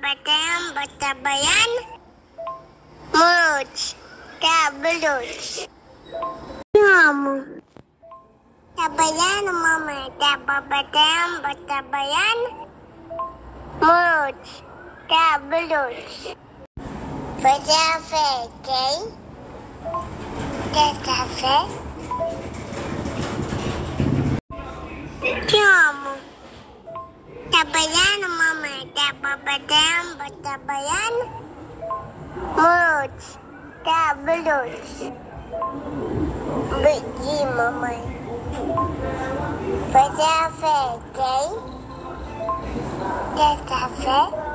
babayan, batabayan. Mulut. Tabelut. Kamu. Tabayan, mama. Tababayan, batabayan. Mulut. Tabelut. Bacafe, okay? Bacafe. Kamu. Tabayan, mama. Tababayan, batabayan. Mulut. Tabelut. Biji, mama. Bacafe, okay? Bacafe.